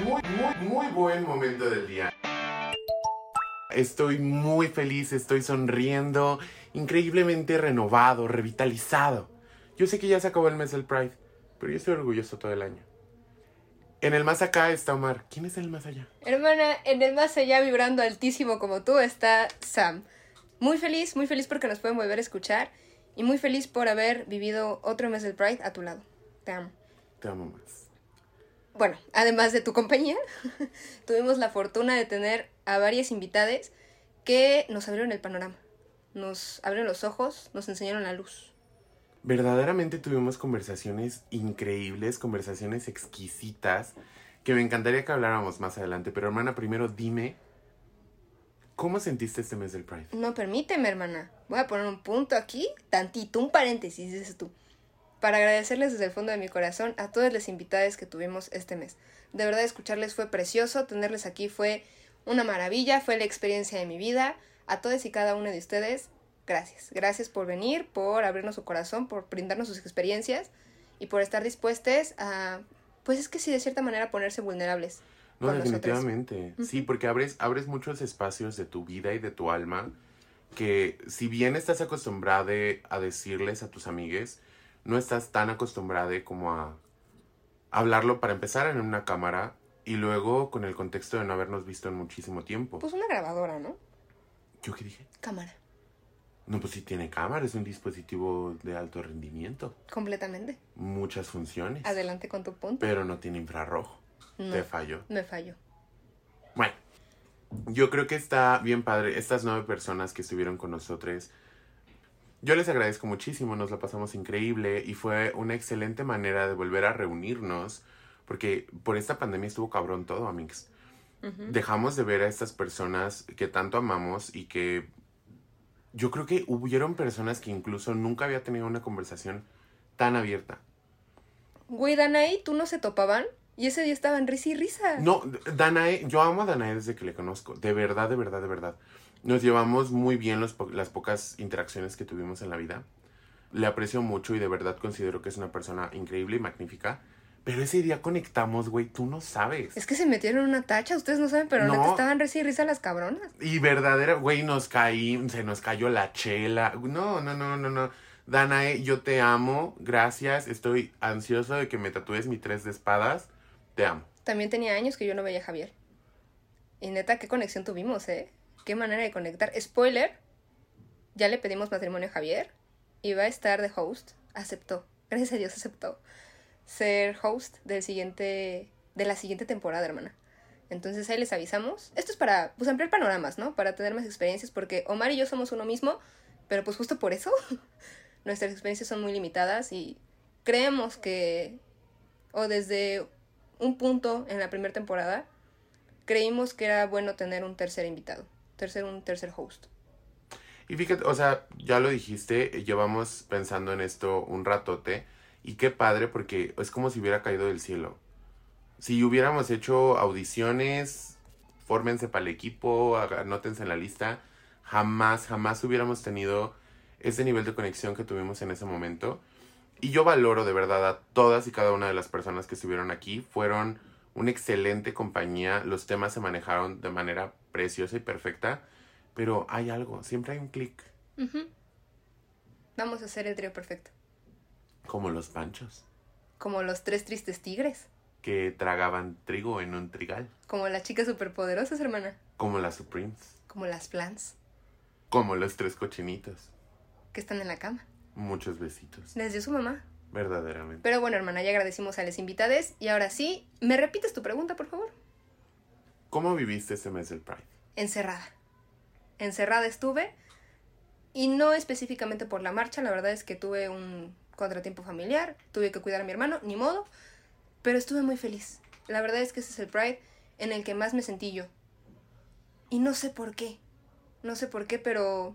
muy, muy, muy buen momento del día. Estoy muy feliz, estoy sonriendo, increíblemente renovado, revitalizado. Yo sé que ya se acabó el mes del Pride, pero yo estoy orgulloso todo el año. En el más acá está Omar. ¿Quién es el más allá? Hermana, en el más allá vibrando altísimo como tú está Sam. Muy feliz, muy feliz porque nos pueden volver a escuchar y muy feliz por haber vivido otro mes del Pride a tu lado. Te amo. Te amo más. Bueno, además de tu compañía, tuvimos la fortuna de tener a varias invitadas que nos abrieron el panorama, nos abrieron los ojos, nos enseñaron la luz. Verdaderamente tuvimos conversaciones increíbles, conversaciones exquisitas, que me encantaría que habláramos más adelante. Pero hermana, primero dime, ¿cómo sentiste este mes del Pride? No, permíteme, hermana. Voy a poner un punto aquí, tantito, un paréntesis, dices tú. Para agradecerles desde el fondo de mi corazón a todas las invitadas que tuvimos este mes. De verdad, escucharles fue precioso, tenerles aquí fue una maravilla, fue la experiencia de mi vida. A todos y cada una de ustedes, gracias. Gracias por venir, por abrirnos su corazón, por brindarnos sus experiencias y por estar dispuestos a, pues es que sí, de cierta manera ponerse vulnerables. No, definitivamente. Sí, porque abres, abres muchos espacios de tu vida y de tu alma que si bien estás acostumbrada a decirles a tus amigues, no estás tan acostumbrada como a hablarlo para empezar en una cámara y luego con el contexto de no habernos visto en muchísimo tiempo. Pues una grabadora, ¿no? ¿Yo qué dije? Cámara. No, pues sí tiene cámara, es un dispositivo de alto rendimiento. Completamente. Muchas funciones. Adelante con tu punto. Pero no tiene infrarrojo. No, Te falló. Me falló. Bueno, yo creo que está bien padre. Estas nueve personas que estuvieron con nosotros, yo les agradezco muchísimo, nos la pasamos increíble y fue una excelente manera de volver a reunirnos, porque por esta pandemia estuvo cabrón todo, amigos. Dejamos de ver a estas personas que tanto amamos y que yo creo que hubieron personas que incluso nunca había tenido una conversación tan abierta. Güey, Danae, ¿tú no se topaban? Y ese día estaban risa y risa. No, Danae, yo amo a Danae desde que le conozco. De verdad, de verdad, de verdad. Nos llevamos muy bien los po- las pocas interacciones que tuvimos en la vida. Le aprecio mucho y de verdad considero que es una persona increíble y magnífica. Pero ese día conectamos, güey, tú no sabes. Es que se metieron en una tacha, ustedes no saben, pero No. neta estaban risa y risa las cabronas. Y verdadera, güey, nos caí, se nos cayó la chela. No, no, no, no, no. Danae, yo te amo, gracias. Estoy ansioso de que me tatúes mi tres de espadas. Te amo. También tenía años que yo no veía a Javier. Y neta, qué conexión tuvimos, ¿eh? Qué manera de conectar. Spoiler, ya le pedimos matrimonio a Javier. Y va a estar de host. Aceptó. Gracias a Dios aceptó. Ser host del siguiente, de la siguiente temporada, hermana. Entonces ahí les avisamos. Esto es para, pues, ampliar panoramas, ¿no? Para tener más experiencias, porque Omar y yo somos uno mismo, pero pues justo por eso nuestras experiencias son muy limitadas y creemos que, o desde un punto en la primera temporada, creímos que era bueno tener un tercer invitado, tercer, un tercer host. Y fíjate, o sea, ya lo dijiste, llevamos pensando en esto un ratote. Y qué padre, porque es como si hubiera caído del cielo. Si hubiéramos hecho audiciones, fórmense para el equipo, anótense en la lista, jamás, jamás hubiéramos tenido ese nivel de conexión que tuvimos en ese momento. Y yo valoro de verdad a todas y cada una de las personas que estuvieron aquí. Fueron una excelente compañía, los temas se manejaron de manera preciosa y perfecta. Pero hay algo, siempre hay un clic, Vamos a hacer el trío perfecto. como los panchos, Como los tres tristes tigres. que tragaban trigo en un trigal, Como las chicas superpoderosas, hermana. como las Supremes, Como las plants como los tres cochinitos. que están en la cama. Muchos besitos, Les dio su mamá. verdaderamente. Pero bueno, hermana, ya agradecimos a las invitadas. Y ahora sí, ¿me repites tu pregunta, por favor? ¿Cómo viviste este mes del Pride? Encerrada. Encerrada estuve. Y no específicamente por la marcha, la verdad es que tuve un contratiempo familiar, tuve que cuidar a mi hermano, ni modo, pero estuve muy feliz. La verdad es que ese es el Pride en el que más me sentí yo. Y no sé por qué, no sé por qué, pero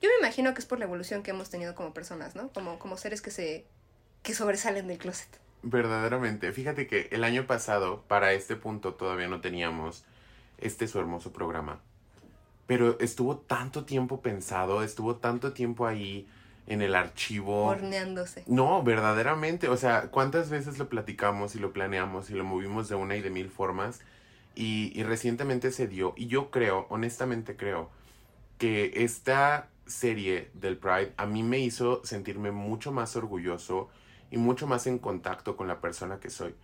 yo me imagino que es por la evolución que hemos tenido como personas, ¿no? Como, como seres que se que sobresalen del closet. Verdaderamente, fíjate que el año pasado, para este punto, todavía no teníamos este su hermoso programa. Pero estuvo tanto tiempo pensado, estuvo tanto tiempo ahí en el archivo. Horneándose. No, verdaderamente. O sea, ¿cuántas veces lo platicamos y lo planeamos y lo movimos de una y de mil formas? Y, y recientemente se dio. Y yo creo, honestamente creo, que esta serie del Pride a mí me hizo sentirme mucho más orgulloso y mucho más en contacto con la persona que soy.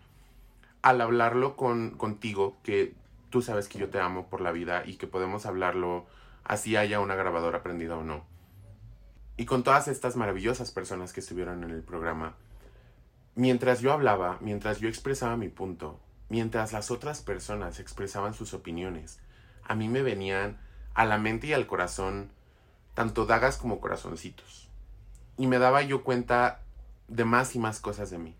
Al hablarlo con, contigo, que tú sabes que yo te amo por la vida y que podemos hablarlo así haya una grabadora prendida o no. Y con todas estas maravillosas personas que estuvieron en el programa, mientras yo hablaba, mientras yo expresaba mi punto, mientras las otras personas expresaban sus opiniones, a mí me venían a la mente y al corazón tanto dagas como corazoncitos. Y me daba yo cuenta de más y más cosas de mí.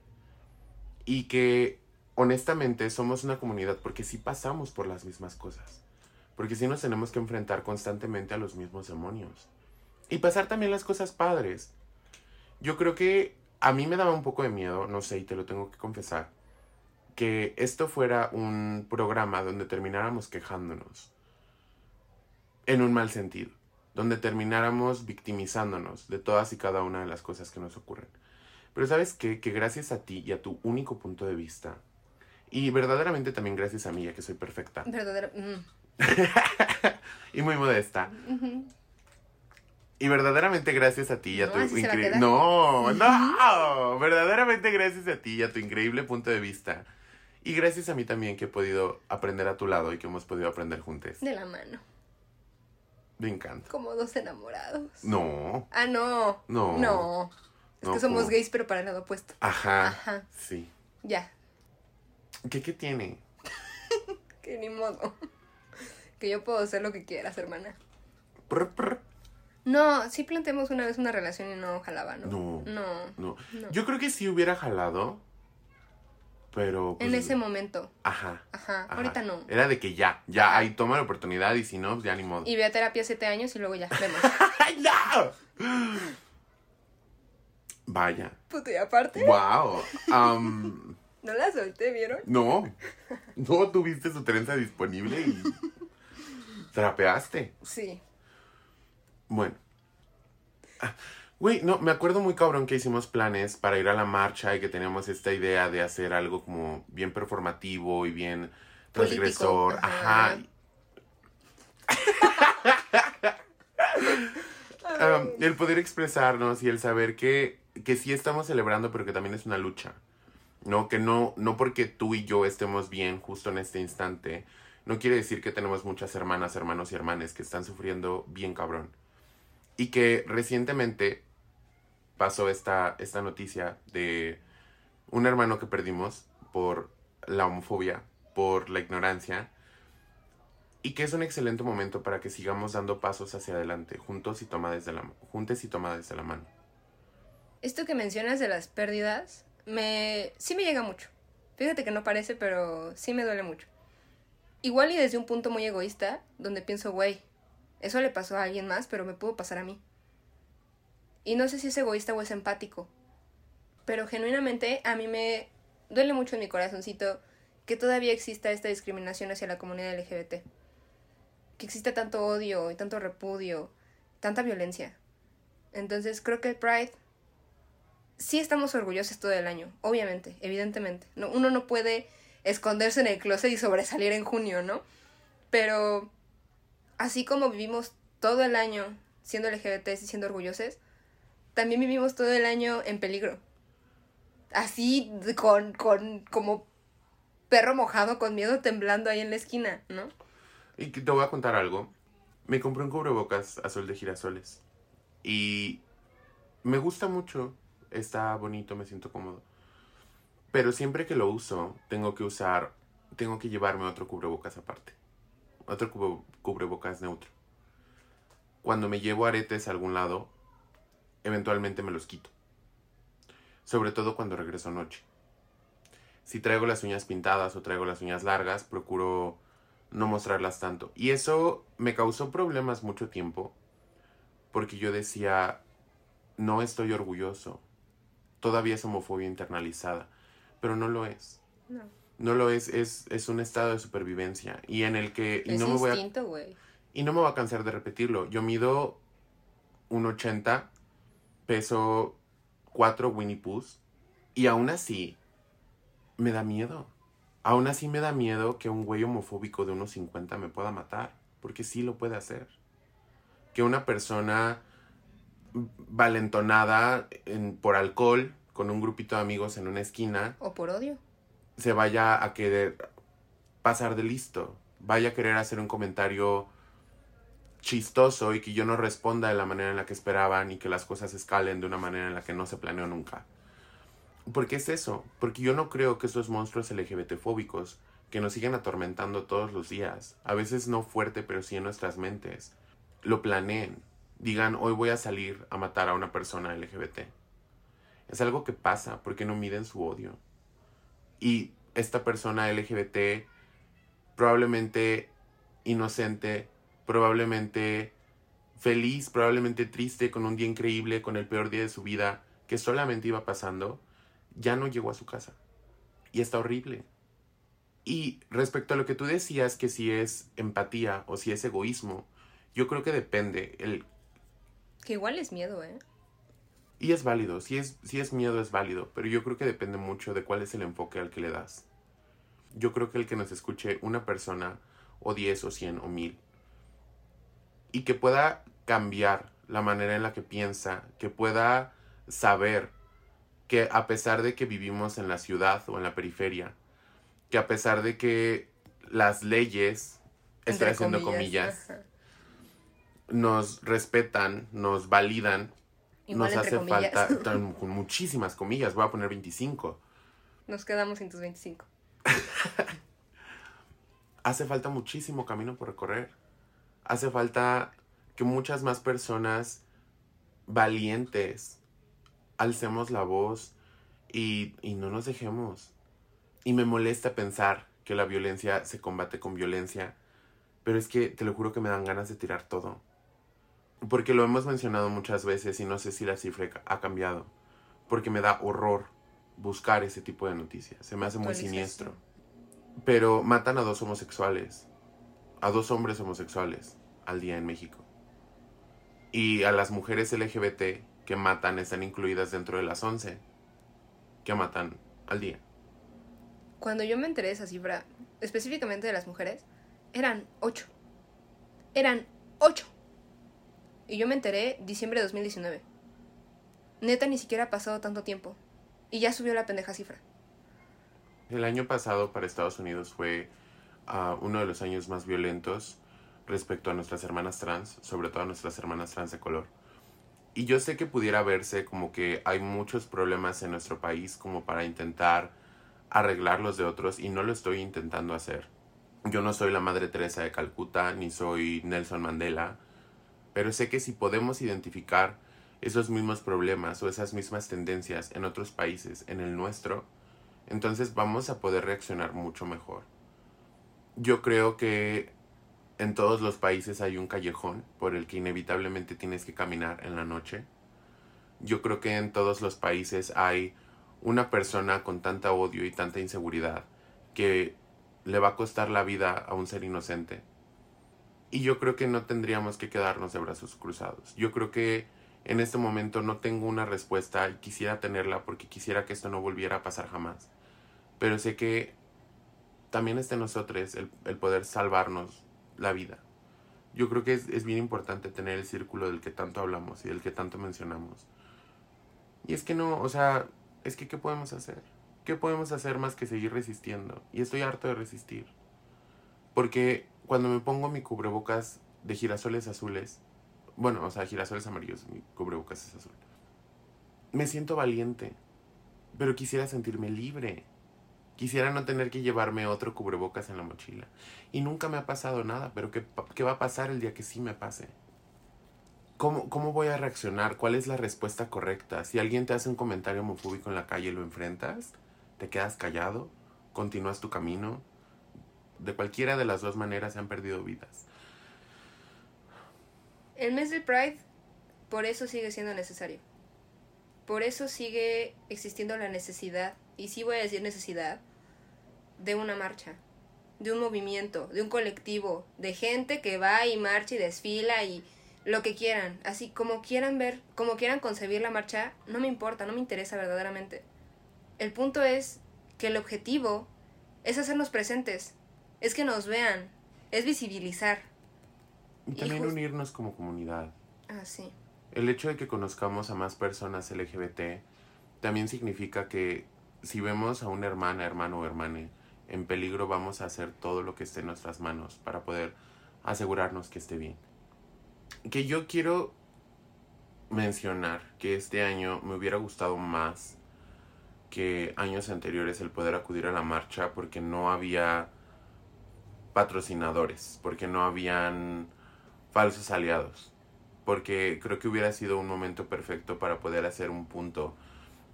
Y que honestamente somos una comunidad porque sí pasamos por las mismas cosas. Porque sí nos tenemos que enfrentar constantemente a los mismos demonios. Y pasar también las cosas padres. Yo creo que a mí me daba un poco de miedo, no sé, y te lo tengo que confesar, que esto fuera un programa donde termináramos quejándonos. En un mal sentido. Donde termináramos victimizándonos de todas y cada una de las cosas que nos ocurren. Pero sabes qué? Que gracias a ti y a tu único punto de vista, y verdaderamente también gracias a mí, ya que soy perfecta. Verdadera. mm. y muy modesta. Y verdaderamente gracias a ti y a No, tu increíble... No, no. Verdaderamente gracias a ti y a tu increíble punto de vista. Y gracias a mí también que he podido aprender a tu lado y que hemos podido aprender juntos. De la mano. Me encanta. Como dos enamorados. No. Ah, no. No. No. Es No, que somos gays, pero para el lado opuesto. Ajá. Ajá. Sí. Ya. ¿Qué, ¿Qué tiene? Que ni modo. Que yo puedo hacer lo que quieras, hermana. Prr, prr. No, sí planteamos una vez una relación y no jalaba, ¿no? No. No. No. No. Yo creo que sí hubiera jalado. Pero. En pues, ese momento. Ajá. Ajá. ajá. Ahorita no. Era de que ya, ya, ahí toma la oportunidad y si no, pues ya ni modo. Y ve a terapia siete años y luego ya, vemos. ¡Ay, no! Vaya. Puto, y aparte, Wow. Am, no la solté, ¿vieron? no. No tuviste su trenza disponible y trapeaste. Sí. Bueno. Ah, Güey, no, me acuerdo muy cabrón que hicimos planes para ir a la marcha y que teníamos esta idea de hacer algo como bien performativo y bien Político, transgresor. ajá. Ajá. Um, el poder expresarnos y el saber que, que sí estamos celebrando, pero que también es una lucha. ¿No? Que no, no porque tú y yo estemos bien justo en este instante, no quiere decir que tenemos muchas hermanas, hermanos y hermanes que están sufriendo bien cabrón. Y que recientemente pasó esta, esta noticia de un hermano que perdimos por la homofobia, por la ignorancia, y que es un excelente momento para que sigamos dando pasos hacia adelante, juntos y tomadas de la, y tomadas de la mano. Esto que mencionas de las pérdidas, me sí me llega mucho. Fíjate que no parece, pero sí me duele mucho. Igual y desde un punto muy egoísta, donde pienso, güey, eso le pasó a alguien más, pero me pudo pasar a mí. Y no sé si es egoísta o es empático, pero genuinamente a mí me duele mucho en mi corazoncito que todavía exista esta discriminación hacia la comunidad LGBT. Que exista tanto odio y tanto repudio, tanta violencia. Entonces creo que el Pride sí estamos orgullosos todo el año, obviamente, evidentemente. No, uno no puede esconderse en el closet y sobresalir en junio, ¿no? Pero así como vivimos todo el año siendo LGBT y siendo orgullosos, también vivimos todo el año en peligro. Así con, con como perro mojado con miedo temblando ahí en la esquina, ¿no? Y te voy a contar algo. Me compré un cubrebocas azul de girasoles. Y me gusta mucho. Está bonito, me siento cómodo. Pero siempre que lo uso, tengo que usar, tengo que llevarme otro cubrebocas aparte. Otro cubre- cubrebocas neutro. Cuando me llevo aretes a algún lado, eventualmente me los quito. Sobre todo cuando regreso noche. Si traigo las uñas pintadas o traigo las uñas largas, procuro no mostrarlas tanto. Y eso me causó problemas mucho tiempo, porque yo decía, no estoy orgulloso. Todavía es homofobia internalizada, pero no lo es. No. No lo es, es, es un estado de supervivencia y en el que y es no me voy a y no me voy a cansar de repetirlo. Yo mido un 80 peso cuatro Winnie Poohs y aún así me da miedo. Aún así me da miedo que un güey homofóbico de unos 50 me pueda matar, porque sí lo puede hacer. Que una persona valentonada en, por alcohol con un grupito de amigos en una esquina O por odio. se vaya a querer pasar de listo, vaya a querer hacer un comentario chistoso y que yo no responda de la manera en la que esperaban y que las cosas escalen de una manera en la que no se planeó nunca. ¿Por qué es eso? Porque yo no creo que esos monstruos LGBT-fóbicos que nos siguen atormentando todos los días, a veces no fuerte, pero sí en nuestras mentes, lo planeen. Digan, hoy voy a salir a matar a una persona LGBT. Es algo que pasa porque no miden su odio. Y esta persona LGBT, probablemente inocente, probablemente feliz, probablemente triste, con un día increíble, con el peor día de su vida, que solamente iba pasando, ya no llegó a su casa. Y está horrible. Y respecto a lo que tú decías, que si es empatía o si es egoísmo, yo creo que depende. El, Que igual es miedo, ¿eh? y es válido, si es, si es miedo es válido, pero yo creo que depende mucho de cuál es el enfoque al que le das. Yo creo que el que nos escuche una persona, o diez, o cien, o mil, y que pueda cambiar la manera en la que piensa, que pueda saber que a pesar de que vivimos en la ciudad o en la periferia, que a pesar de que las leyes, estoy haciendo comillas. Nos respetan, nos validan, Igual nos hace comillas. falta, con muchísimas comillas, voy a poner 25. Nos quedamos sin tus 25. Hace falta muchísimo camino por recorrer. Hace falta que muchas más personas valientes alcemos la voz y, y no nos dejemos. Y me molesta pensar que la violencia se combate con violencia, pero es que te lo juro que me dan ganas de tirar todo. Porque lo hemos mencionado muchas veces y no sé si la cifra ha cambiado. Porque me da horror buscar ese tipo de noticias. Se me hace muy siniestro. Pero matan a dos homosexuales, a dos hombres homosexuales al día en México. Y a las mujeres LGBT que matan están incluidas dentro de las 11 que matan al día. Cuando yo me enteré de esa cifra, específicamente de las mujeres, eran ocho. Eran ocho. Y yo me enteré diciembre de 2019. Neta, ni siquiera ha pasado tanto tiempo. Y ya subió la pendeja cifra. El año pasado para Estados Unidos fue ah, uno de los años más violentos respecto a nuestras hermanas trans, sobre todo a nuestras hermanas trans de color. Y yo sé que pudiera verse como que hay muchos problemas en nuestro país como para intentar arreglar los de otros y no lo estoy intentando hacer. Yo no soy la Madre Teresa de Calcuta ni soy Nelson Mandela, pero sé que si podemos identificar esos mismos problemas o esas mismas tendencias en otros países, en el nuestro, entonces vamos a poder reaccionar mucho mejor. Yo creo que en todos los países hay un callejón por el que inevitablemente tienes que caminar en la noche. Yo creo que en todos los países hay una persona con tanta odio y tanta inseguridad que le va a costar la vida a un ser inocente. Y yo creo que no tendríamos que quedarnos de brazos cruzados. Yo creo que en este momento no tengo una respuesta y quisiera tenerla porque quisiera que esto no volviera a pasar jamás. Pero sé que también está en nosotros el, el poder salvarnos la vida. Yo creo que es, es bien importante tener el círculo del que tanto hablamos y del que tanto mencionamos. Y es que no, o sea, es que ¿qué podemos hacer? ¿Qué podemos hacer más que seguir resistiendo? Y estoy harto de resistir. Porque cuando me pongo mi cubrebocas de girasoles azules, bueno, o sea, girasoles amarillos, mi cubrebocas es azul, me siento valiente, pero quisiera sentirme libre. Quisiera no tener que llevarme otro cubrebocas en la mochila. Y nunca me ha pasado nada, pero ¿qué, qué va a pasar el día que sí me pase? ¿Cómo, ¿Cómo voy a reaccionar? ¿Cuál es la respuesta correcta? Si alguien te hace un comentario homofóbico en la calle, ¿lo enfrentas? ¿Te quedas callado? ¿Continúas tu camino? De cualquiera de las dos maneras se han perdido vidas. El mes del Pride, por eso sigue siendo necesario. Por eso sigue existiendo la necesidad, y sí voy a decir necesidad, de una marcha, de un movimiento, de un colectivo, de gente que va y marcha y desfila y lo que quieran, así como quieran ver, como quieran concebir la marcha, no me importa, no me interesa verdaderamente. El punto es que el objetivo es hacernos presentes, es que nos vean, es visibilizar. Y también unirnos como comunidad. Ah, sí. El hecho de que conozcamos a más personas LGBT también significa que si vemos a una hermana, hermano o hermane en peligro, vamos a hacer todo lo que esté en nuestras manos para poder asegurarnos que esté bien. Que yo quiero mencionar que este año me hubiera gustado más que años anteriores el poder acudir a la marcha porque no había patrocinadores, porque no habían falsos aliados, porque creo que hubiera sido un momento perfecto para poder hacer un punto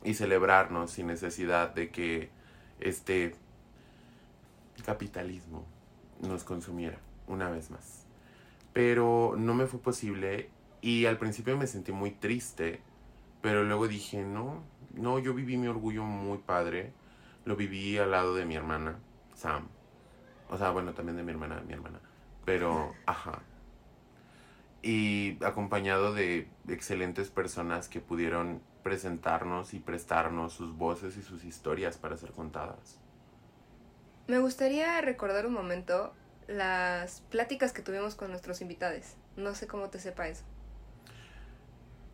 y celebrarnos sin necesidad de que este capitalismo nos consumiera una vez más. Pero no me fue posible y al principio me sentí muy triste, pero luego dije, no, no, yo viví mi orgullo muy padre, lo viví al lado de mi hermana, Sam. O sea, bueno, también de mi hermana, mi hermana. Pero, ajá. Y acompañado de excelentes personas que pudieron presentarnos y prestarnos sus voces y sus historias para ser contadas. Me gustaría recordar un momento las pláticas que tuvimos con nuestros invitados. No sé cómo te sepa eso.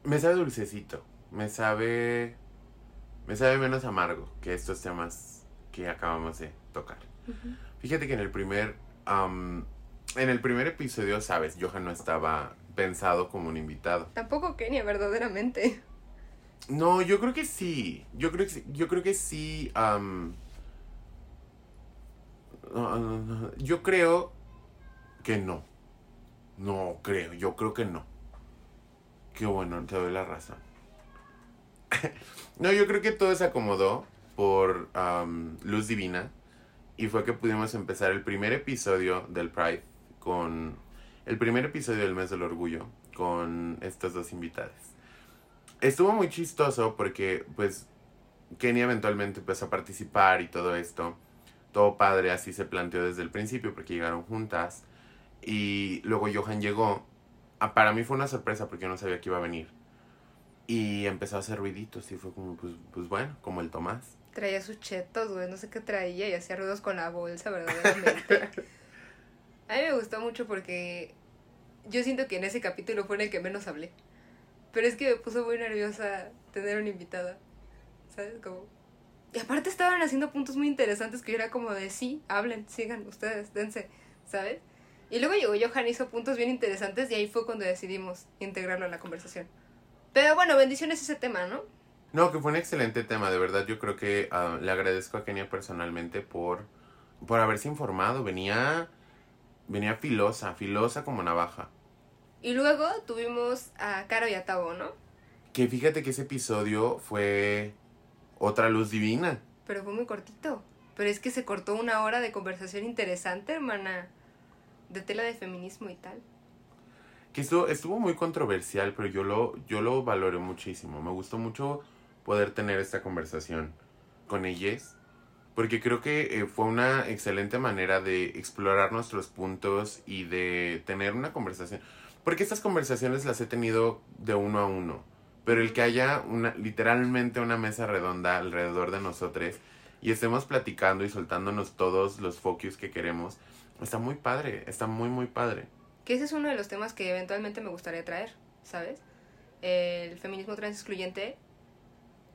Me sabe dulcecito. Me sabe. Me sabe menos amargo que estos temas que acabamos de tocar. Fíjate que en el primer. en el primer episodio, sabes, Johan no estaba pensado como un invitado. Tampoco Kenia, verdaderamente. No, yo creo que sí. Yo creo que, yo creo que sí. yo creo que no. No creo, yo creo que no. Qué bueno, te doy la razón. no, yo creo que todo se acomodó por Luz Divina. Y fue que pudimos empezar el primer episodio del Pride con. El primer episodio del mes del orgullo con estas dos invitadas estuvo muy chistoso porque pues Kenny eventualmente empezó a participar y todo esto. Todo padre, así se planteó desde el principio porque llegaron juntas. Y luego Johan llegó. Ah, para mí fue una sorpresa porque yo no sabía que iba a venir. Y empezó a hacer ruiditos y fue como, pues, pues bueno, como el Tomás. Traía sus chetos, güey, no sé qué traía y hacía ruidos con la bolsa, verdaderamente. a mí me gustó mucho porque yo siento que en ese capítulo fue en el que menos hablé. Pero es que me puso muy nerviosa tener una invitada. ¿Sabes? Como... Y aparte estaban haciendo puntos muy interesantes que yo era como de sí, hablen, sigan ustedes, dense, ¿sabes? Y luego llegó Johan, hizo puntos bien interesantes y ahí fue cuando decidimos integrarlo a la conversación. Pero bueno, bendiciones ese tema, ¿no? No, que fue un excelente tema, de verdad. Yo creo que ah, le agradezco a Kenia personalmente por, por haberse informado. Venía, venía filosa, filosa como navaja. Y luego tuvimos a Caro y a Tabo, ¿no? Que fíjate que ese episodio fue otra luz divina. Pero fue muy cortito. Pero es que se cortó una hora de conversación interesante, hermana. De tela de feminismo y tal. Que estuvo, estuvo muy controversial, pero yo lo, yo lo valoré muchísimo. Me gustó mucho poder tener esta conversación con ellas. Porque creo que eh, fue una excelente manera de explorar nuestros puntos y de tener una conversación. Porque estas conversaciones las he tenido de uno a uno. Pero el que haya una, literalmente una mesa redonda alrededor de nosotros y estemos platicando y soltándonos todos los focus que queremos, está muy padre, está muy, muy padre. Que ese es uno de los temas que eventualmente me gustaría traer, ¿sabes? El feminismo trans excluyente,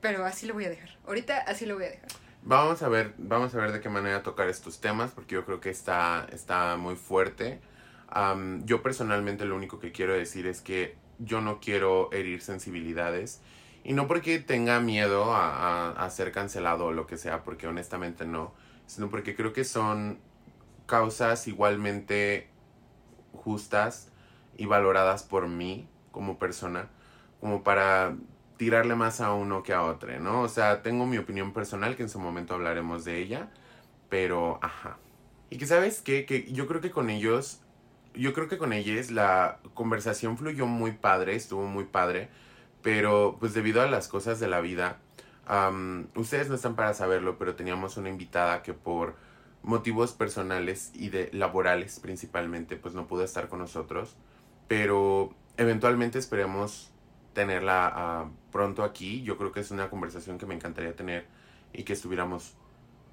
pero así lo voy a dejar. Ahorita así lo voy a dejar. Vamos a ver, vamos a ver de qué manera tocar estos temas, porque yo creo que está, está muy fuerte yo personalmente lo único que quiero decir es que yo no quiero herir sensibilidades. Y no porque tenga miedo a, ser cancelado o lo que sea, porque honestamente no. Sino porque creo que son causas igualmente justas y valoradas por mí como persona, como para tirarle más a uno que a otro, ¿no? O sea, tengo mi opinión personal, que en su momento hablaremos de ella, pero ajá. Y que sabes qué, que yo creo que con ellos yo creo que con ellas la conversación fluyó muy padre, estuvo muy padre, pero pues debido a las cosas de la vida, ustedes no están para saberlo, pero teníamos una invitada que por motivos personales y de laborales principalmente, pues no pudo estar con nosotros, pero eventualmente esperemos tenerla ah, pronto aquí. Yo creo que es una conversación que me encantaría tener y que estuviéramos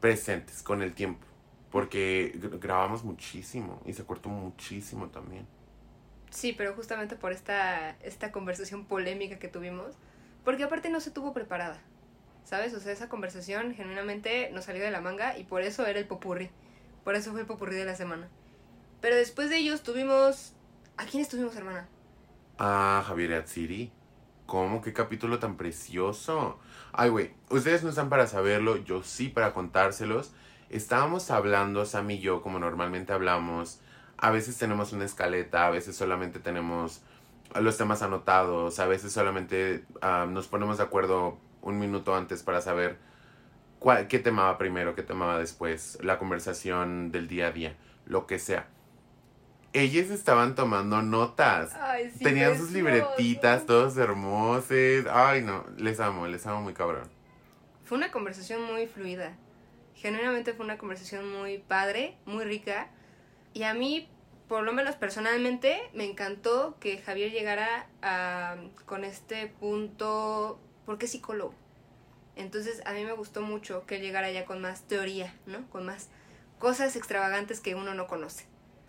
presentes con el tiempo. Porque gr- grabamos muchísimo y se cortó muchísimo también. Sí, pero justamente por esta, esta conversación polémica que tuvimos, porque aparte no se tuvo preparada, ¿sabes? O sea, esa conversación genuinamente nos salió de la manga y por eso era el popurrí, por eso fue el popurrí de la semana. Pero después de ellos tuvimos... ¿A quién estuvimos, hermana? Ah, Javier Atsiri. ¿Cómo? ¿Qué capítulo tan precioso? Ay, güey, ustedes no están para saberlo, yo sí para contárselos. Estábamos hablando, Sam y yo, como normalmente hablamos. A veces tenemos una escaleta, a veces solamente tenemos los temas anotados, a veces solamente ah, nos ponemos de acuerdo un minuto antes para saber cuál, qué tema va primero, qué tema va después, la conversación del día a día, lo que sea. Ellas estaban tomando notas. Ay, sí, Tenían sus libretitas, todos hermosos. Ay, no, les amo, les amo muy cabrón. Fue una conversación muy fluida. Genuinamente fue una conversación muy padre, muy rica. Y a mí, por lo menos personalmente, me encantó que Javier llegara a, con este punto, porque es psicólogo. Entonces a mí me gustó mucho que él llegara ya con más teoría, ¿no? Con más cosas extravagantes que uno no conoce.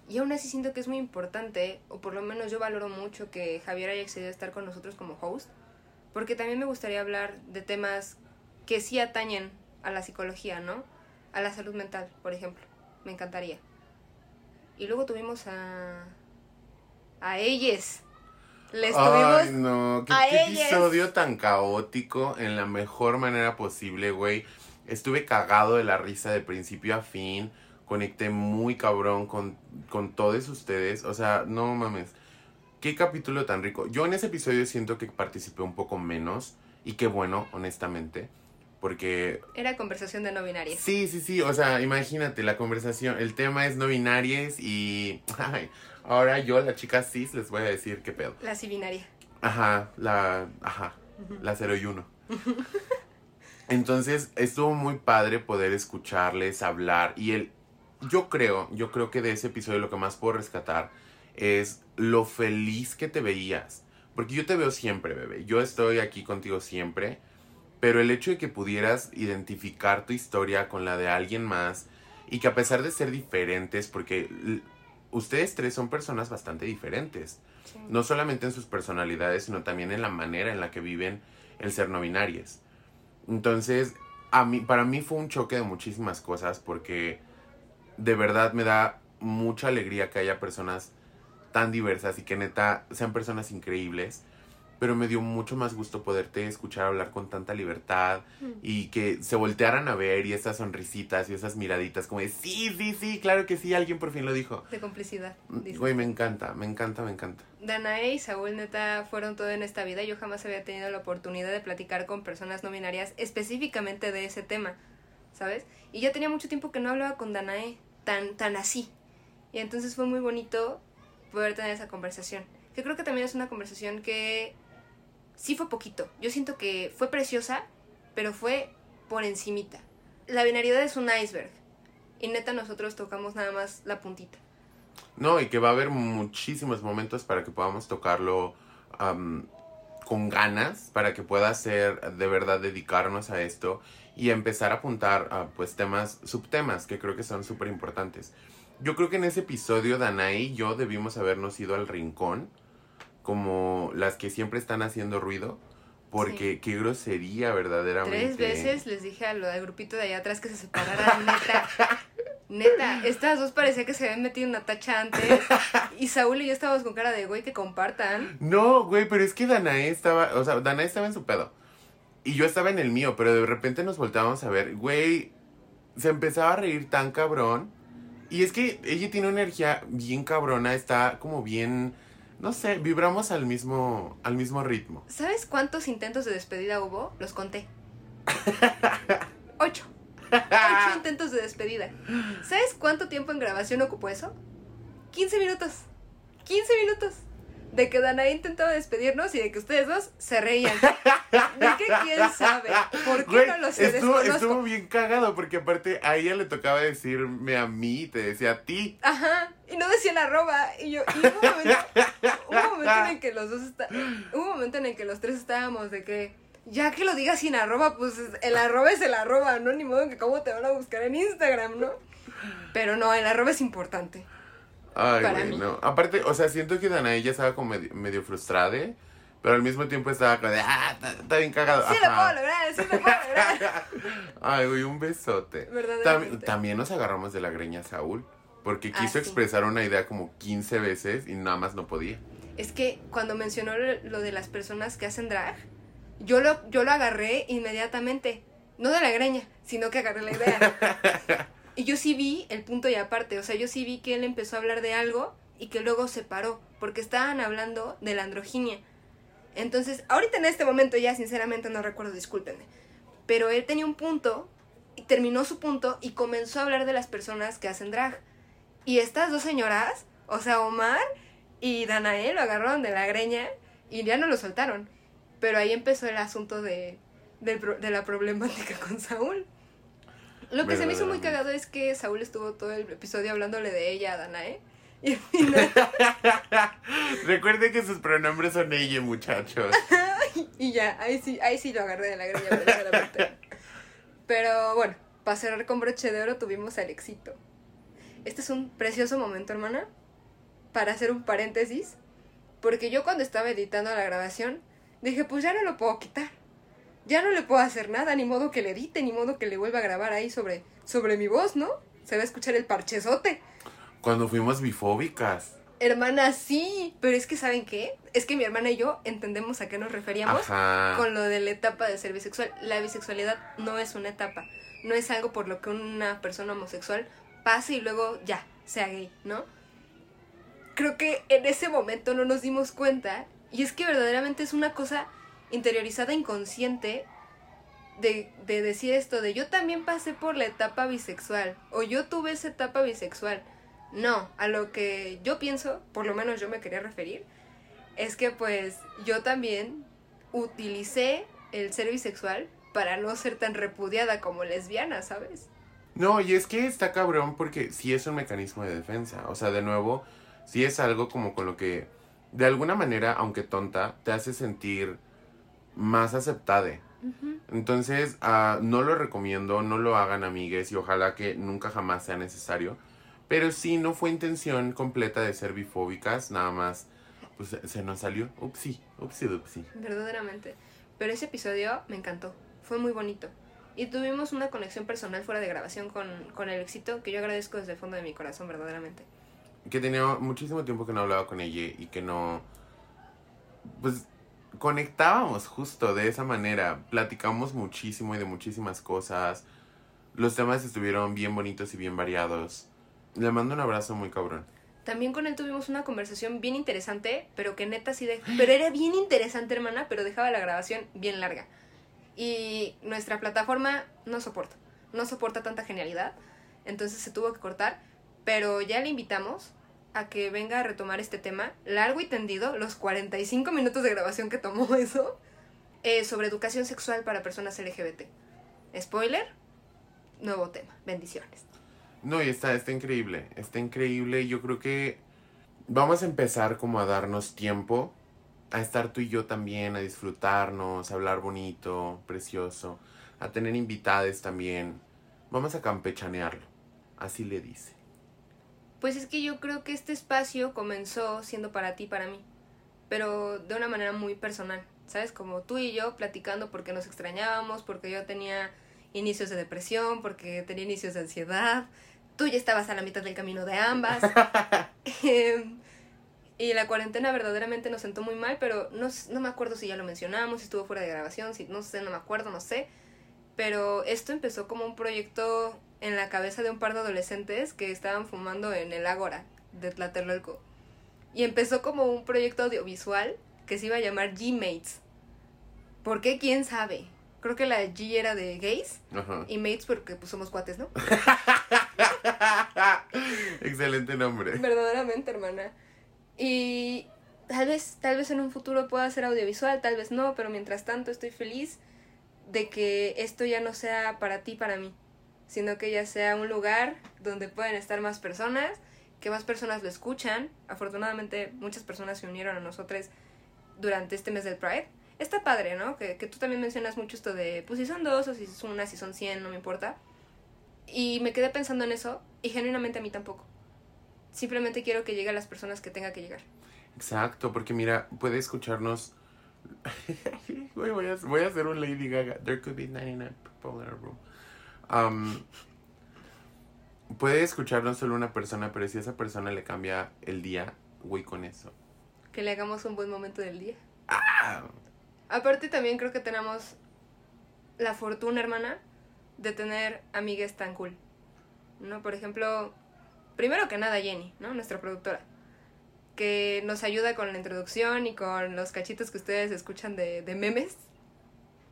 Y aún así siento que es muy importante, o por lo menos yo valoro mucho que Javier haya accedido a estar con nosotros como host, porque también me gustaría hablar de temas que sí atañen a la psicología, ¿no? A la salud mental, por ejemplo. Me encantaría. Y luego tuvimos a... a ellas. Les Ay, tuvimos... no, qué, a qué ellas. episodio tan caótico en la mejor manera posible, güey. Estuve cagado de la risa de principio a fin. Conecté muy cabrón con, con todos ustedes. O sea, no mames. Qué capítulo tan rico. Yo en ese episodio siento que participé un poco menos. Y qué bueno, honestamente. Porque Era conversación de no binarias. Sí, sí, sí, o sea, imagínate la conversación, el tema es no binarias y ay, ahora yo, la chica cis, les voy a decir qué pedo. La sí binaria. Ajá, la, ajá, la 0 y 1. Entonces, estuvo muy padre poder escucharles hablar y el, yo creo, yo creo que de ese episodio lo que más puedo rescatar es lo feliz que te veías. Porque yo te veo siempre, bebé. Yo estoy aquí contigo siempre. Pero el hecho de que pudieras identificar tu historia con la de alguien más y que a pesar de ser diferentes, porque ustedes tres son personas bastante diferentes, Sí. no solamente en sus personalidades, sino también en la manera en la que viven el ser no binarias. Entonces, a mí, para mí fue un choque de muchísimas cosas porque de verdad me da mucha alegría que haya personas tan diversas y que neta sean personas increíbles. Pero me dio mucho más gusto poderte escuchar hablar con tanta libertad Mm. y que se voltearan a ver y esas sonrisitas y esas miraditas como de sí, sí, sí, claro que sí, alguien por fin lo dijo. De complicidad. dices. Güey, me encanta, me encanta, me encanta. Danae y Saúl neta fueron todo en esta vida. Yo jamás había tenido la oportunidad de platicar con personas no binarias específicamente de ese tema, ¿sabes? Y ya tenía mucho tiempo que no hablaba con Danae tan, tan así. Y entonces fue muy bonito poder tener esa conversación. Que creo que también es una conversación que sí fue poquito. Yo siento que fue preciosa, pero fue por encimita. La binariedad es un iceberg. Y neta nosotros tocamos nada más la puntita. No, y que va a haber muchísimos momentos para que podamos tocarlo am, con ganas, para que pueda ser de verdad dedicarnos a esto y empezar a apuntar a pues temas, subtemas que creo que son súper importantes. Yo creo que en ese episodio Danae y yo debimos habernos ido al rincón, como las que siempre están haciendo ruido, porque qué grosería verdaderamente. Tres veces les dije a lo del grupito de allá atrás que se separaran, neta. Neta, estas dos parecía que se habían metido una tacha antes. Y Saúl y yo estábamos con cara de güey que compartan. No, güey, pero es que Danae estaba, o sea, Danae estaba en su pedo. Y yo estaba en el mío, pero de repente nos volteábamos a ver, güey, se empezaba a reír tan cabrón. Y es que ella tiene una energía bien cabrona, está como bien, no sé, vibramos al mismo, al mismo ritmo. ¿Sabes cuántos intentos de despedida hubo? Los conté. Ocho. Ocho intentos de despedida. ¿Sabes cuánto tiempo en grabación ocupó eso? 15 minutos. 15 minutos. De que Danae intentaba despedirnos y de que ustedes dos se reían. ¿De qué quién sabe? ¿Por qué Güey, no lo sé? estuvo, estuvo bien cagado porque aparte a ella le tocaba decirme a mí y te decía a ti. Ajá, y no decía la arroba. Y yo, y hubo un momento, hubo un momento en el que los dos está, hubo un momento en el que los tres estábamos de que, ya que lo digas sin arroba, pues el arroba es el arroba, ¿no? Ni modo que cómo te van a buscar en Instagram, ¿no? Pero no, el arroba es importante. Ay, Para güey, mí. no. Aparte, o sea, siento que Danae ya estaba como medio, medio frustrada, pero al mismo tiempo estaba como de, ah, está, está bien cagado. Sí lo Ajá. puedo lograr, sí lo puedo lograr. Ay, güey, un besote. Verdaderamente. También nos agarramos de la greña a Saúl, porque Ah, quiso sí. expresar una idea como 15 veces y nada más no podía. Es que cuando mencionó lo lo de las personas que hacen drag, yo lo, yo lo agarré inmediatamente. No de la greña, sino que agarré la idea. Y yo sí vi el punto y aparte. O sea, yo sí vi que él empezó a hablar de algo y que luego se paró. Porque estaban hablando de la androginia. Entonces, ahorita en este momento ya sinceramente no recuerdo, discúlpenme. Pero él tenía un punto terminó su punto y comenzó a hablar de las personas que hacen drag. Y estas dos señoras, o sea, Omar y Danae lo agarraron de la greña y ya no lo soltaron. Pero ahí empezó el asunto de, pro- de la problemática con Saúl. Lo que se me hizo muy cagado es que Saúl estuvo todo el episodio hablándole de ella a Danae. Y al final, Recuerde que sus pronombres son ella, muchachos. y ya, ahí sí, ahí sí lo agarré de la greña. verdaderamente. Pero bueno, para cerrar con broche de oro tuvimos al éxito. Este es un precioso momento, hermana, para hacer un paréntesis. Porque yo cuando estaba editando la grabación, dije, pues ya no lo puedo quitar. Ya no le puedo hacer nada, ni modo que le edite, ni modo que le vuelva a grabar ahí sobre, sobre mi voz, ¿no? Se va a escuchar el parchezote. Cuando fuimos bifóbicas. Hermana, sí, pero es que ¿saben qué? Es que mi hermana y yo entendemos a qué nos referíamos Ajá. con lo de la etapa de ser bisexual. La bisexualidad no es una etapa, no es algo por lo que una persona homosexual pase y luego ya, sea gay, ¿no? Creo que en ese momento no nos dimos cuenta y es que verdaderamente es una cosa interiorizada inconsciente de, de decir esto de yo también pasé por la etapa bisexual o yo tuve esa etapa bisexual. No, a lo que yo pienso, por lo menos yo me quería referir, es que pues yo también utilicé el ser bisexual para no ser tan repudiada como lesbiana, ¿sabes? No, y es que está cabrón porque sí es un mecanismo de defensa. O sea, de nuevo, sí es algo como con lo que, de alguna manera, aunque tonta, te hace sentir más aceptade. Entonces, ah, no lo recomiendo, no lo hagan amigues y ojalá que nunca jamás sea necesario. Pero sí, no fue intención completa de ser bifóbicas, nada más, pues se- se nos salió. Upsi, upsi, upsi. Verdaderamente. Pero ese episodio me encantó, fue muy bonito. Y tuvimos una conexión personal fuera de grabación con, con el éxito que yo agradezco desde el fondo de mi corazón, verdaderamente. que tenía muchísimo tiempo que no hablaba con ella y que no pues conectábamos justo de esa manera. Platicamos muchísimo y de muchísimas cosas. Los temas estuvieron bien bonitos y bien variados. Le mando un abrazo muy cabrón. También con él tuvimos una conversación bien interesante, pero que neta sí de... Pero era bien interesante, hermana, pero dejaba la grabación bien larga. Y nuestra plataforma no soporta, no soporta tanta genialidad, entonces se tuvo que cortar, pero ya le invitamos a que venga a retomar este tema, largo y tendido, los 45 minutos de grabación que tomó eso, eh, sobre educación sexual para personas LGBT. Spoiler, nuevo tema, bendiciones. no y está está increíble está increíble yo creo que vamos a empezar como a darnos tiempo a estar tú y yo también a disfrutarnos a hablar bonito precioso a tener invitades también vamos a campechanearlo así le dice Pues es que yo creo que este espacio comenzó siendo para ti para mí, pero de una manera muy personal, ¿sabes? Como tú y yo platicando porque nos extrañábamos, porque yo tenía inicios de depresión, porque tenía inicios de ansiedad, tú ya estabas a la mitad del camino de ambas. Em, y la cuarentena verdaderamente nos sentó muy mal, pero no, no me acuerdo si ya lo mencionamos, si estuvo fuera de grabación, si no sé, no me acuerdo, no sé. Pero esto empezó como un proyecto en la cabeza de un par de adolescentes que estaban fumando en el Ágora de Tlatelolco. Y empezó como un proyecto audiovisual que se iba a llamar G-Mates. ¿Por qué? ¿Quién sabe? Creo que la G era de gays Ajá. y Mates porque pues somos cuates, ¿no? Excelente nombre. Verdaderamente, hermana. Y tal vez, tal vez en un futuro pueda ser audiovisual, tal vez no, pero mientras tanto estoy feliz de que esto ya no sea para ti, para mí, sino que ya sea un lugar donde pueden estar más personas, que más personas lo escuchan. Afortunadamente muchas personas se unieron a nosotros durante este mes del Pride. Está padre, ¿no? Que, que tú también mencionas mucho esto de, pues si son dos o si son una, si son cien, no me importa. Y me quedé pensando en eso y genuinamente a mí tampoco. Simplemente quiero que llegue a las personas que tenga que llegar. Exacto, porque mira, puede escucharnos. Voy, a, voy a hacer un Lady Gaga. There could be 99 people in a room. Um, puede escucharnos solo una persona, pero si a esa persona le cambia el día, güey, con eso. Que le hagamos un buen momento del día. Ah, Aparte también creo que tenemos la fortuna, hermana, de tener amigas tan cool. ¿No? Por ejemplo, primero que nada Jenny, ¿no? Nuestra productora. Que nos ayuda con la introducción y con los cachitos que ustedes escuchan de, de memes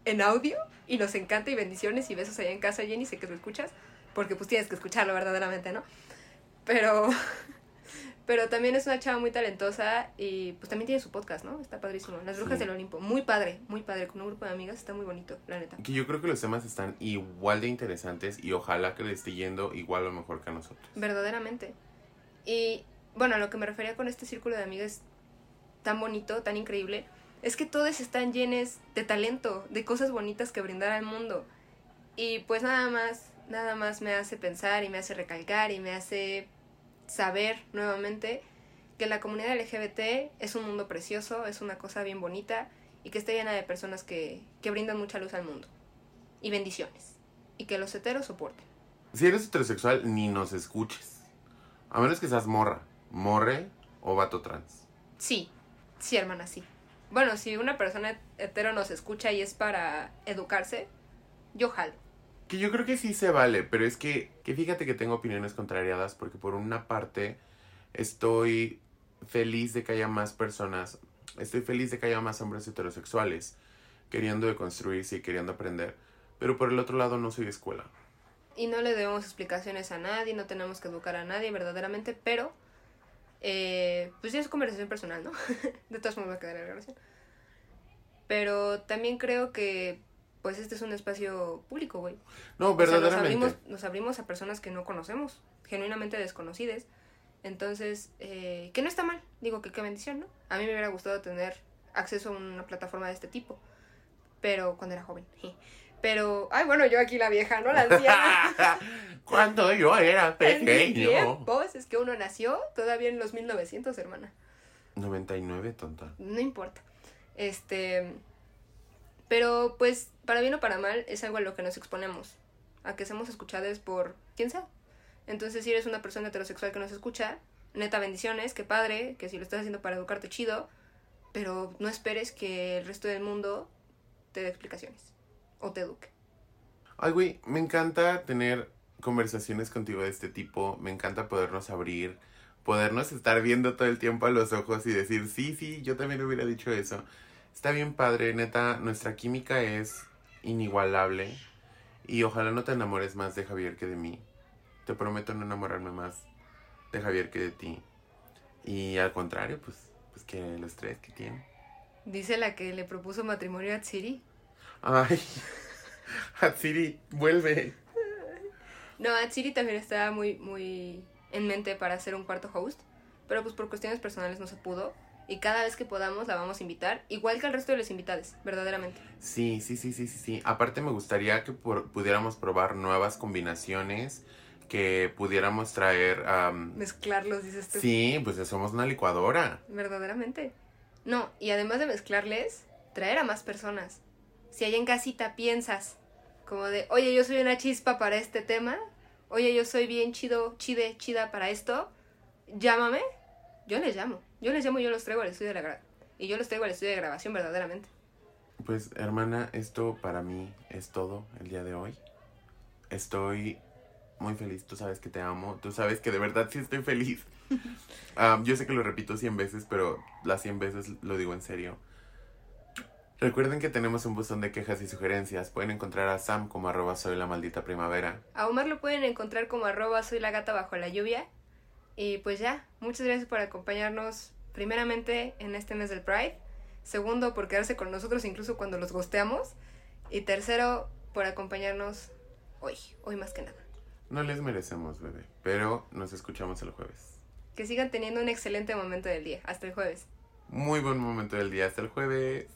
en audio. Y nos encanta y bendiciones y besos allá en casa, Jenny, sé que lo escuchas. Porque pues tienes que escucharlo verdaderamente, ¿no? Pero... Pero también es una chava muy talentosa y pues también tiene su podcast, ¿no? Está padrísimo. Las Brujas Sí. del Olimpo. Muy padre, muy padre. Con un grupo de amigas está muy bonito, la neta. que yo creo que los temas están igual de interesantes y ojalá que le esté yendo igual o mejor que a nosotros. Verdaderamente. Y bueno, a lo que me refería con este círculo de amigas tan bonito, tan increíble, es que todos están llenos de talento, de cosas bonitas que brindar al mundo. Y pues nada más, nada más me hace pensar y me hace recalcar y me hace saber nuevamente que la comunidad LGBT es un mundo precioso, es una cosa bien bonita y que está llena de personas que, que brindan mucha luz al mundo. Y bendiciones. Y que los heteros soporten. Si eres heterosexual, ni nos escuches. A menos que seas morra, morre o vato trans. Sí, sí, hermana, sí. Bueno, si una persona hetero nos escucha y es para educarse, yo jalo. Que yo creo que sí se vale, pero es que, que fíjate que tengo opiniones contrariadas porque por una parte estoy feliz de que haya más personas, estoy feliz de que haya más hombres heterosexuales queriendo deconstruirse y queriendo aprender, pero por el otro lado no soy escuela. Y no le debemos explicaciones a nadie, no tenemos que educar a nadie verdaderamente, pero eh, pues ya es conversación personal, ¿no? de todas formas va a quedar en la grabación. Pero también creo que pues este es un espacio público, güey. No, O sea, nos verdaderamente. abrimos, nos abrimos a personas que no conocemos, genuinamente desconocidas. Entonces, eh, que no está mal, digo que qué bendición, ¿no? A mí me hubiera gustado tener acceso a una plataforma de este tipo, pero cuando era joven. Pero, ay, bueno, yo aquí la vieja, ¿no? La anciana. Cuando yo era pequeño. tiempos, es que uno nació todavía en los 1900, hermana. 99, tonta. No importa. Este. Pero, pues, para bien o para mal, es algo a lo que nos exponemos. A que seamos escuchados por quien sea. Entonces, si eres una persona heterosexual que nos escucha, neta bendiciones, qué padre, que si lo estás haciendo para educarte, chido. Pero no esperes que el resto del mundo te dé explicaciones. O te eduque. Ay, güey, me encanta tener conversaciones contigo de este tipo. Me encanta podernos abrir, podernos estar viendo todo el tiempo a los ojos y decir, sí, sí, yo también hubiera dicho eso. Está bien padre, neta, nuestra química es inigualable. Y ojalá no te enamores más de Javier que de mí. Te prometo no enamorarme más de Javier que de ti. Y al contrario, pues, pues que los tres que tiene. Dice la que le propuso matrimonio a Tsiri. Ay, Hatsiri, vuelve. No, Atsiri también estaba muy, muy en mente para hacer un cuarto host, pero pues por cuestiones personales no se pudo. Y cada vez que podamos la vamos a invitar, igual que al resto de los invitados, verdaderamente. Sí, sí, sí, sí, sí, sí. Aparte me gustaría que por- pudiéramos probar nuevas combinaciones, que pudiéramos traer... am, Mezclarlos, dices tú. sí, pues somos una licuadora. Verdaderamente. No, y además de mezclarles, traer a más personas. Si allá en casita piensas, como de, oye, yo soy una chispa para este tema, oye, yo soy bien chido, chide, chida para esto, llámame, yo les llamo. Yo les llamo y yo los traigo al estudio de la gra- Y yo los traigo al estudio de grabación, verdaderamente. Pues hermana, esto para mí es todo el día de hoy. Estoy muy feliz, tú sabes que te amo, tú sabes que de verdad sí estoy feliz. Am, yo sé que lo repito 100 veces, pero las 100 veces lo digo en serio. Recuerden que tenemos un buzón de quejas y sugerencias. Pueden encontrar a Sam como arroba soy la maldita primavera. A Omar lo pueden encontrar como arroba soy la gata bajo la lluvia. Y pues ya, muchas gracias por acompañarnos primeramente en este mes del Pride. Segundo, por quedarse con nosotros incluso cuando los gosteamos. Y tercero, por acompañarnos hoy, hoy más que nada. No les merecemos, bebé, pero nos escuchamos el jueves. Que sigan teniendo un excelente momento del día. Hasta el jueves. Muy buen momento del día, hasta el jueves.